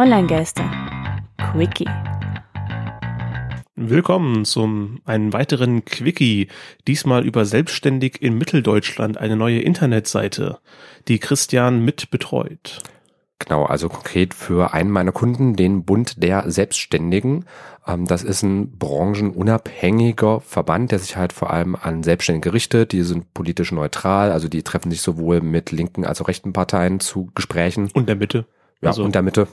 Online-Geister. Quickie. Willkommen zum einen weiteren Quickie, diesmal über selbstständig in Mitteldeutschland, eine neue Internetseite, die Christian mit betreut. Genau, also konkret für einen meiner Kunden, den Bund der Selbstständigen. Ähm, das ist ein branchenunabhängiger Verband, der sich halt vor allem an Selbstständige richtet. Die sind politisch neutral, also die treffen sich sowohl mit linken als auch rechten Parteien zu Gesprächen. Und der Mitte. Ja, Also- und der Mitte.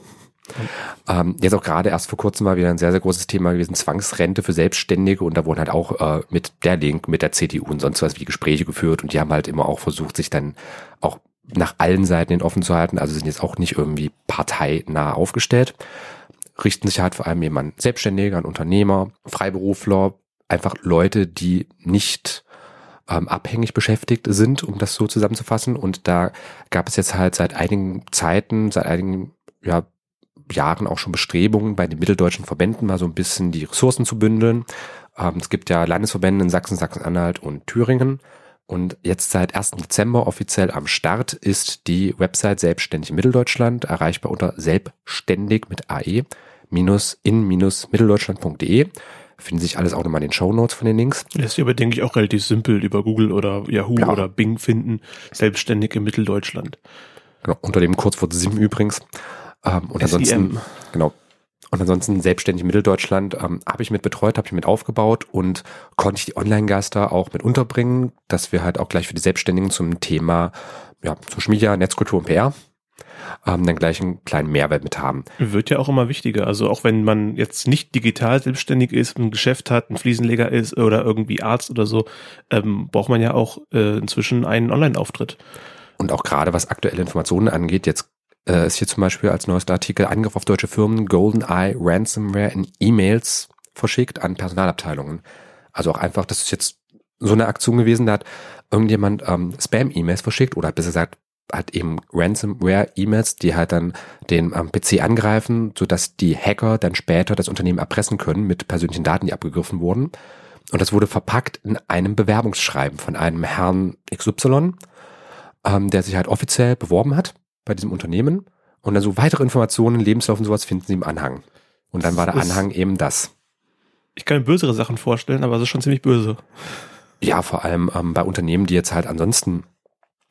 Ähm, jetzt auch gerade erst vor kurzem mal wieder ein sehr, sehr großes Thema gewesen, Zwangsrente für Selbstständige. Und da wurden halt auch äh, mit der Link, mit der CDU und sonst was wie Gespräche geführt. Und die haben halt immer auch versucht, sich dann auch nach allen Seiten hin offen zu halten, also sind jetzt auch nicht irgendwie parteinah aufgestellt, richten sich halt vor allem eben an Selbstständige, an Unternehmer, Freiberufler, einfach Leute, die nicht ähm, abhängig beschäftigt sind, um das so zusammenzufassen. Und da gab es jetzt halt seit einigen Zeiten, seit einigen ja, Jahren auch schon Bestrebungen bei den mitteldeutschen Verbänden mal so ein bisschen die Ressourcen zu bündeln. Ähm, es gibt ja Landesverbände in Sachsen, Sachsen-Anhalt und Thüringen. Und jetzt seit 1. Dezember offiziell am Start ist die Website Selbstständig Mitteldeutschland, erreichbar unter selbstständig mit AE minus in minus mitteldeutschland.de. Finden sich alles auch nochmal in den Shownotes von den Links. Lässt sich aber, denke ich, auch relativ simpel über Google oder Yahoo Ja. oder Bing finden. Selbstständig in Mitteldeutschland. Genau, unter dem Kurzwort SIM übrigens. Ähm, und ansonsten, SIM. genau. Und ansonsten selbstständig Mitteldeutschland ähm, habe ich mit betreut, habe ich mit aufgebaut und konnte ich die Online-Geister auch mit unterbringen, dass wir halt auch gleich für die Selbstständigen zum Thema ja, Social Media, Netzkultur und PR ähm, dann gleich einen kleinen Mehrwert mit haben. Wird ja auch immer wichtiger. Also auch wenn man jetzt nicht digital selbstständig ist, ein Geschäft hat, ein Fliesenleger ist oder irgendwie Arzt oder so, ähm, braucht man ja auch äh, inzwischen einen Online-Auftritt. Und auch gerade was aktuelle Informationen angeht, jetzt äh, ist hier zum Beispiel als neuester Artikel Angriff auf deutsche Firmen, GoldenEye Ransomware in E-Mails verschickt an Personalabteilungen. Also auch einfach, das ist jetzt so eine Aktion gewesen, da hat irgendjemand ähm, Spam-E-Mails verschickt oder besser gesagt hat eben Ransomware-E-Mails, die halt dann den ähm, PC angreifen, sodass die Hacker dann später das Unternehmen erpressen können mit persönlichen Daten, die abgegriffen wurden. Und das wurde verpackt in einem Bewerbungsschreiben von einem Herrn XY, ähm, der sich halt offiziell beworben hat bei diesem Unternehmen. Und dann so weitere Informationen, Lebenslauf und sowas finden Sie im Anhang. Und dann war der Das Anhang eben das. Ich kann mir bösere Sachen vorstellen, aber es ist schon ziemlich böse. Ja, vor allem ähm, bei Unternehmen, die jetzt halt ansonsten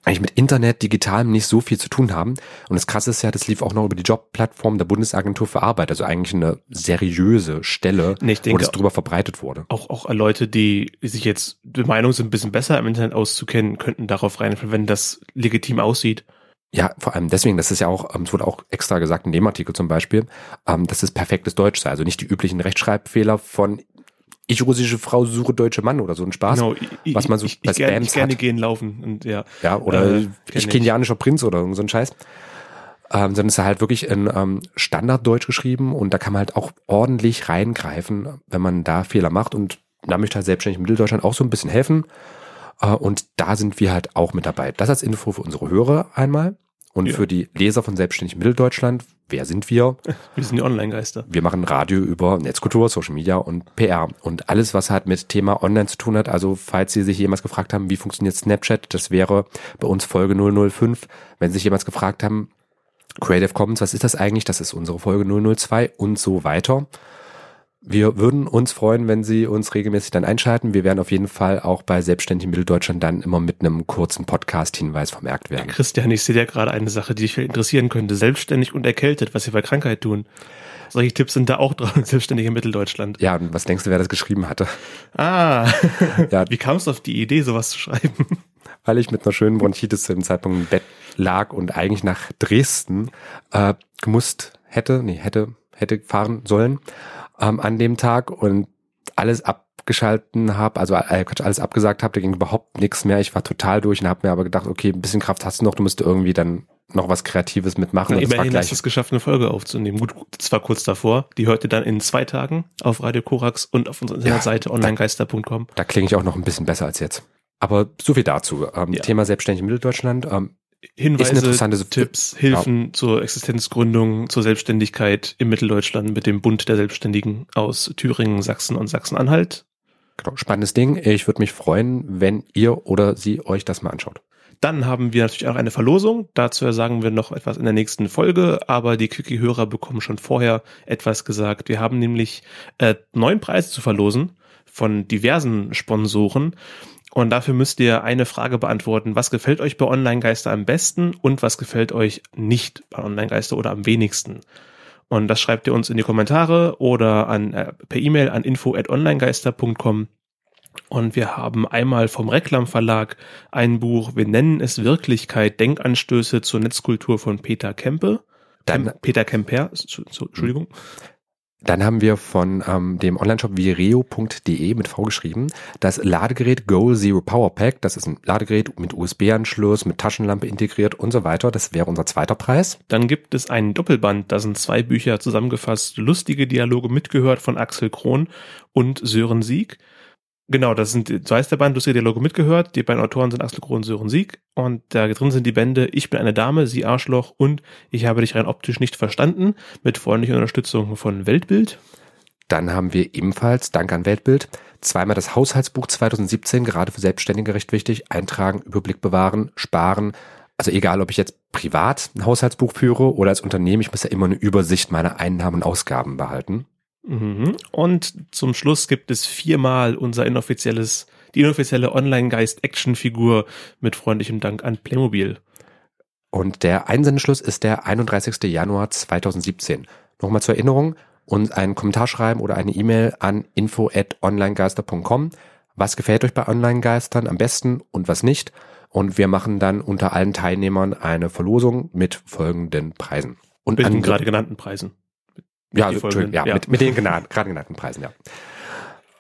eigentlich mit Internet, Digitalem nicht so viel zu tun haben. Und das Krasse ist ja, das lief auch noch über die Jobplattform der Bundesagentur für Arbeit, also eigentlich eine seriöse Stelle, Nee, ich wo denke das drüber verbreitet wurde. auch, auch Leute, die sich jetzt der Meinung sind, ein bisschen besser im Internet auszukennen, könnten darauf reinfallen, wenn das legitim aussieht. Ja, vor allem deswegen, das ist ja auch, ähm, es wurde auch extra gesagt in dem Artikel zum Beispiel, ähm, dass es perfektes Deutsch sei. Also nicht die üblichen Rechtschreibfefehler von ich russische Frau suche deutsche Mann oder so ein Spaß. Genau, ich, was man so ich, bei ich, Spams ich gerne hat. gehen laufen und ja. Ja, oder Äh, ich kenianischer Prinz oder so ein Scheiß. Ähm, sondern es ist halt wirklich in ähm, Standarddeutsch geschrieben und da kann man halt auch ordentlich reingreifen, wenn man da Fehler macht und da möchte halt selbstständig Mitteldeutschland auch so ein bisschen helfen. Äh, und da sind wir halt auch mit dabei. Das als Info für unsere Hörer einmal und Ja. für die Leser von Selbstständig Mitteldeutschland. Wer sind wir? Wir sind die Online-Geister. Wir machen Radio über Netzkultur, Social Media und PR und alles, was halt mit Thema Online zu tun hat. Also falls Sie sich jemals gefragt haben, wie funktioniert Snapchat, das wäre bei uns Folge 005. Wenn Sie sich jemals gefragt haben, Creative Commons, was ist das eigentlich? Das ist unsere Folge 002 und so weiter. Wir würden uns freuen, wenn Sie uns regelmäßig dann einschalten. Wir werden auf jeden Fall auch bei Selbstständig in Mitteldeutschland dann immer mit einem kurzen Podcast-Hinweis vermerkt werden. Christian, ich sehe ja gerade eine Sache, die dich vielleicht interessieren könnte. Selbstständig und erkältet, was sie bei Krankheit tun. Solche Tipps sind da auch dran, selbstständig in Mitteldeutschland. Ja, und was denkst du, wer das geschrieben hatte? Ah, Ja. wie kamst du auf die Idee, sowas zu schreiben? weil ich mit einer schönen Bronchitis zu dem Zeitpunkt im Bett lag und eigentlich nach Dresden äh, gemusst hätte, nee, hätte, hätte fahren sollen ähm, an dem Tag und alles abgeschalten habe, also äh, alles abgesagt habe, da ging überhaupt nichts mehr. Ich war total durch und habe mir aber gedacht, okay, ein bisschen Kraft hast du noch, du musst irgendwie dann noch was Kreatives mitmachen. Na, und immerhin hast du es geschafft, eine Folge aufzunehmen. Gut, das war kurz davor. Die hört ihr dann in zwei Tagen auf Radio Korax und auf unserer Internetseite onlinegeister.com. da klinge ich auch noch ein bisschen besser als jetzt. Aber so viel dazu. Ähm, Ja. Thema Selbstständig in Mitteldeutschland. Ähm, Hinweise, Tipps, Hilfen zur Existenzgründung, zur Selbstständigkeit im Mitteldeutschland mit dem Bund der Selbstständigen aus Thüringen, Sachsen und Sachsen-Anhalt. genau, spannendes Ding. Ich würde mich freuen, wenn ihr oder sie euch das mal anschaut. Dann haben wir natürlich auch eine Verlosung. Dazu sagen wir noch etwas in der nächsten Folge, aber die Quickie-Hörer bekommen schon vorher etwas gesagt. Wir haben nämlich äh, neun Preise zu verlosen von diversen Sponsoren. Und dafür müsst ihr eine Frage beantworten. Was gefällt euch bei Online-Geister am besten und was gefällt euch nicht bei Online-Geister oder am wenigsten? Und das schreibt ihr uns in die Kommentare oder an, äh, per E-Mail an info.onlinegeister.com. Und wir haben einmal vom Reklam Verlag ein Buch, wir nennen es Wirklichkeit, Denkanstöße zur Netzkultur von Peter Kempe. Dann, Peter Kemper, Entschuldigung. Dann haben wir von ähm, dem Onlineshop vireo.de mit V geschrieben das Ladegerät Go Zero Power Pack. Das ist ein Ladegerät mit USB-Anschluss, mit Taschenlampe integriert und so weiter. Das wäre unser zweiter Preis. Dann gibt es einen Doppelband. Da sind zwei Bücher zusammengefasst. Lustige Dialoge mitgehört von Axel Krohn und Sören Sieg. Genau, das sind, so heißt der Band, du hast Dialoge mitgehört. Die beiden Autoren sind Axel Krohn und Sören Sieg. Und da drin sind die Bände Ich bin eine Dame, Sie Arschloch und Ich habe dich rein optisch nicht verstanden mit freundlicher Unterstützung von Weltbild. Dann haben wir ebenfalls, Dank an Weltbild, zweimal das Haushaltsbuch 2017, gerade für Selbstständige recht wichtig. Eintragen, Überblick bewahren, sparen. Also egal, ob ich jetzt privat ein Haushaltsbuch führe oder als Unternehmen, ich muss ja immer eine Übersicht meiner Einnahmen und Ausgaben behalten. Mhm. Und zum Schluss gibt es viermal unser inoffizielles, die inoffizielle Online-Geist-Action-Figur mit freundlichem Dank an Playmobil. Und der Einsendeschluss ist der 31. Januar 2017. Nochmal zur Erinnerung, uns einen Kommentar schreiben oder eine E-Mail an info@onlinegeister.com. Was gefällt euch bei Online-Geistern am besten und was nicht? Und wir machen dann unter allen Teilnehmern eine Verlosung mit folgenden Preisen. Und mit den gerade genannten Preisen. Ja, also, ja, ja. Mit, mit den genannten, gerade genannten Preisen, ja.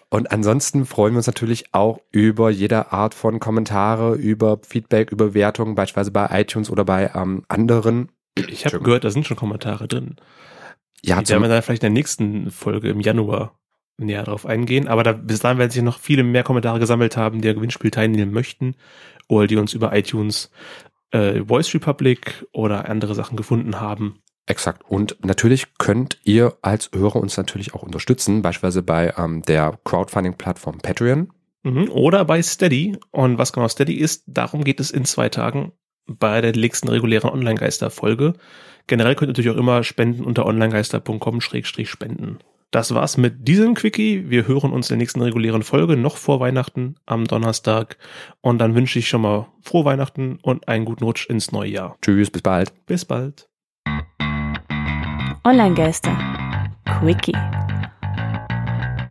Und ansonsten freuen wir uns natürlich auch über jede Art von Kommentare, über Feedback, über Wertungen, beispielsweise bei iTunes oder bei ähm, anderen. Ich habe gehört, da sind schon Kommentare drin. Ja, Die werden wir dann vielleicht in der nächsten Folge im Januar näher drauf eingehen. Aber da, bis dahin werden sich noch viele mehr Kommentare gesammelt haben, die am Gewinnspiel teilnehmen möchten oder die uns über iTunes, äh, Voice Republic oder andere Sachen gefunden haben. Exakt. Und natürlich könnt ihr als Hörer uns natürlich auch unterstützen, beispielsweise bei ähm, der Crowdfunding-Plattform Patreon. Mhm. Oder bei Steady. Und was genau Steady ist, darum geht es in zwei Tagen bei der nächsten regulären Online-Geister-Folge. Generell könnt ihr natürlich auch immer spenden unter onlinegeister.com-spenden. Das war's mit diesem Quickie. Wir hören uns in der nächsten regulären Folge noch vor Weihnachten am Donnerstag. Und dann wünsche ich schon mal frohe Weihnachten und einen guten Rutsch ins neue Jahr. Tschüss, bis bald. Bis bald. Online-Geister. Quickie.